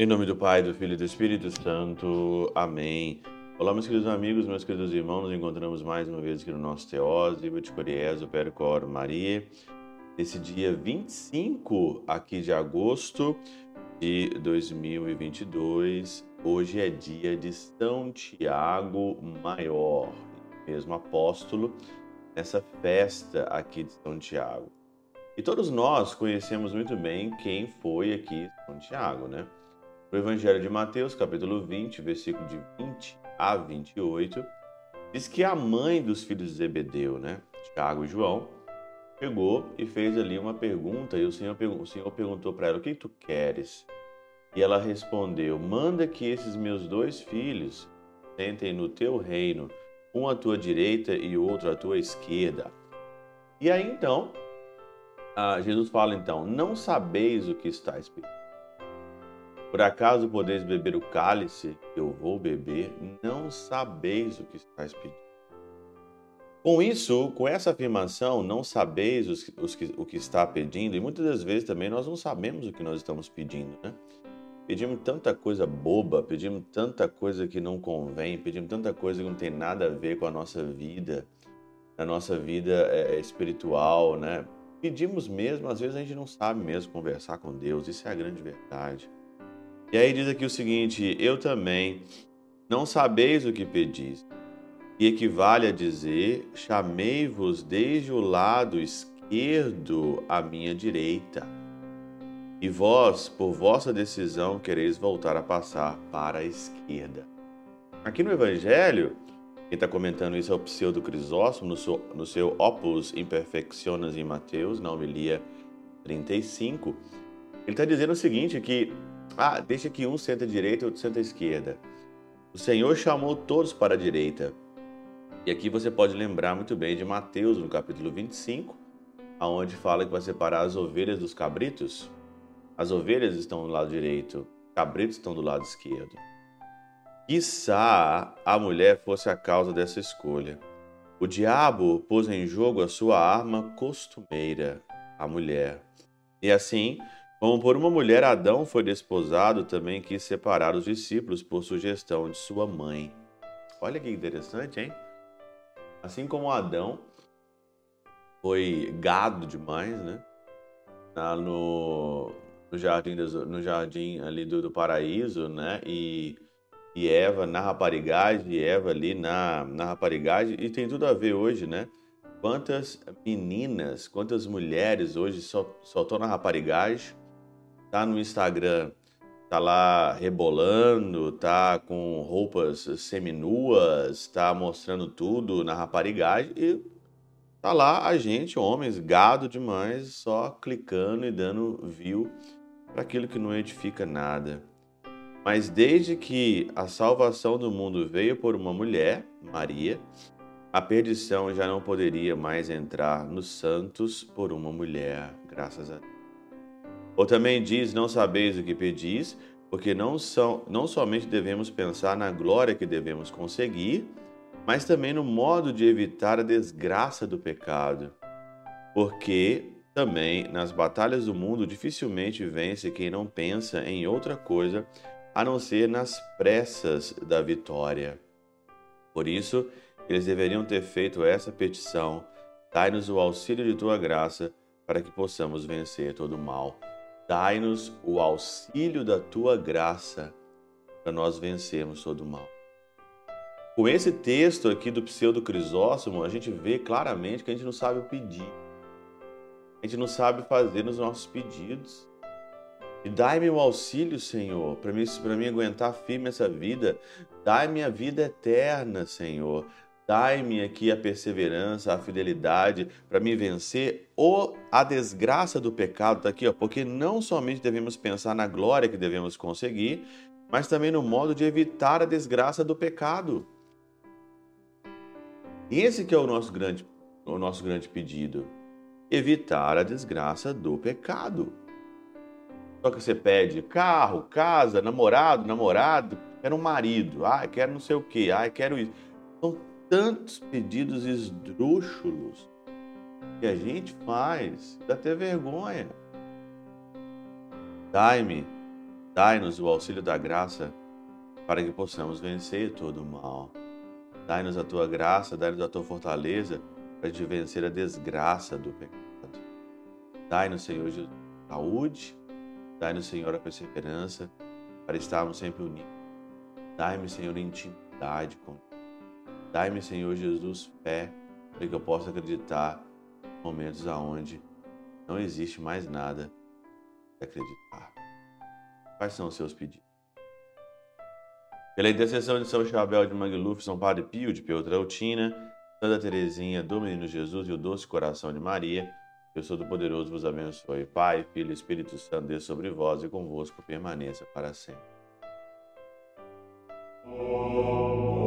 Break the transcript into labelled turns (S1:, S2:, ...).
S1: Em nome do Pai, do Filho e do Espírito Santo. Amém. Olá, meus queridos amigos, meus queridos irmãos. Nos encontramos mais uma vez aqui no nosso Teose, de Coriés, o Percor Maria. Esse dia 25 aqui de agosto de 2022. Hoje é dia de São Tiago Maior, mesmo apóstolo, nessa festa aqui de São Tiago. E todos nós conhecemos muito bem quem foi aqui São Tiago, né? No Evangelho de Mateus, capítulo 20, versículo de 20 a 28, diz que a mãe dos filhos de Zebedeu, né, Tiago e João, chegou e fez ali uma pergunta e o Senhor, o Senhor perguntou para ela: O que tu queres? E ela respondeu: Manda que esses meus dois filhos sentem no teu reino, um à tua direita e outro à tua esquerda. E aí então, Jesus fala então: Não sabeis o que está escrito por acaso podeis beber o cálice que eu vou beber? Não sabeis o que estáis pedindo. Com isso, com essa afirmação, não sabeis os, os o que está pedindo, e muitas das vezes também nós não sabemos o que nós estamos pedindo, né? Pedimos tanta coisa boba, pedimos tanta coisa que não convém, pedimos tanta coisa que não tem nada a ver com a nossa vida, a nossa vida é, é espiritual, né? Pedimos mesmo, às vezes a gente não sabe mesmo conversar com Deus, isso é a grande verdade. E aí diz aqui o seguinte: Eu também não sabeis o que pedis. E equivale a dizer: Chamei-vos desde o lado esquerdo à minha direita. E vós, por vossa decisão, quereis voltar a passar para a esquerda. Aqui no Evangelho, quem está comentando isso é o pseudo Crisóstomo, no seu, no seu Opus Imperfectiones em Mateus, na homilia 35. Ele está dizendo o seguinte: que ah, deixa que um senta à direita e outro senta à esquerda. O Senhor chamou todos para a direita. E aqui você pode lembrar muito bem de Mateus, no capítulo 25, aonde fala que vai separar as ovelhas dos cabritos. As ovelhas estão do lado direito, os cabritos estão do lado esquerdo. Quissá a mulher fosse a causa dessa escolha. O diabo pôs em jogo a sua arma costumeira, a mulher. E assim, como por uma mulher, Adão foi desposado, também quis separar os discípulos por sugestão de sua mãe. Olha que interessante, hein? Assim como Adão foi gado demais, né? Lá no, no jardim, no jardim ali do, do paraíso, né? E, e Eva na raparigagem, e Eva ali na, na raparigagem, e tem tudo a ver hoje, né? Quantas meninas, quantas mulheres hoje só, só estão na raparigagem, tá no Instagram, tá lá rebolando, tá com roupas seminuas, tá mostrando tudo na raparigagem e tá lá a gente, homens, gado demais, só clicando e dando view para aquilo que não edifica nada. Mas desde que a salvação do mundo veio por uma mulher, Maria, a perdição já não poderia mais entrar nos santos por uma mulher, graças a Deus. Ou também diz: Não sabeis o que pedis, porque não, são, não somente devemos pensar na glória que devemos conseguir, mas também no modo de evitar a desgraça do pecado. Porque também nas batalhas do mundo dificilmente vence quem não pensa em outra coisa a não ser nas pressas da vitória. Por isso, eles deveriam ter feito essa petição: Dai-nos o auxílio de tua graça para que possamos vencer todo o mal. Dai-nos o auxílio da tua graça para nós vencermos todo o mal. Com esse texto aqui do pseudo Crisóstomo, a gente vê claramente que a gente não sabe pedir. A gente não sabe fazer os nossos pedidos. E dai-me o auxílio, Senhor, para mim, mim aguentar firme essa vida. Dai-me a vida eterna, Senhor. Dai-me aqui a perseverança, a fidelidade para me vencer ou a desgraça do pecado. Está aqui, ó, porque não somente devemos pensar na glória que devemos conseguir, mas também no modo de evitar a desgraça do pecado. Esse que é o nosso grande, o nosso grande pedido. Evitar a desgraça do pecado. Só que você pede carro, casa, namorado, namorado, quero um marido, ah, quero não sei o quê, ah, quero isso. São tantos pedidos esdrúxulos que a gente faz, dá até vergonha. Dai-me, Dai-nos o auxílio da graça para que possamos vencer todo o mal. Dai-nos a tua graça, dai-nos a tua fortaleza para te vencer a desgraça do pecado. Dai-nos, Senhor Jesus, saúde, dai-nos, Senhor, a perseverança para estarmos sempre unidos. Dai-me, Senhor, intimidade com Dai-me, Senhor Jesus, fé para que eu possa acreditar em momentos aonde não existe mais nada para acreditar. Quais são os seus pedidos? Pela intercessão de São Chabel de Mangluf, São Padre Pio de Pietrautina, Santa Teresinha do Menino Jesus e o Doce Coração de Maria, eu sou do poderoso vos abençoe. Pai, Filho e Espírito Santo, dê sobre vós e convosco permaneça para sempre. Oh.